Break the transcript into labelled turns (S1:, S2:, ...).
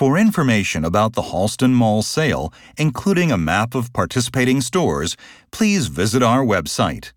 S1: For information about the Halston Mall sale, including a map of participating stores, please visit our website.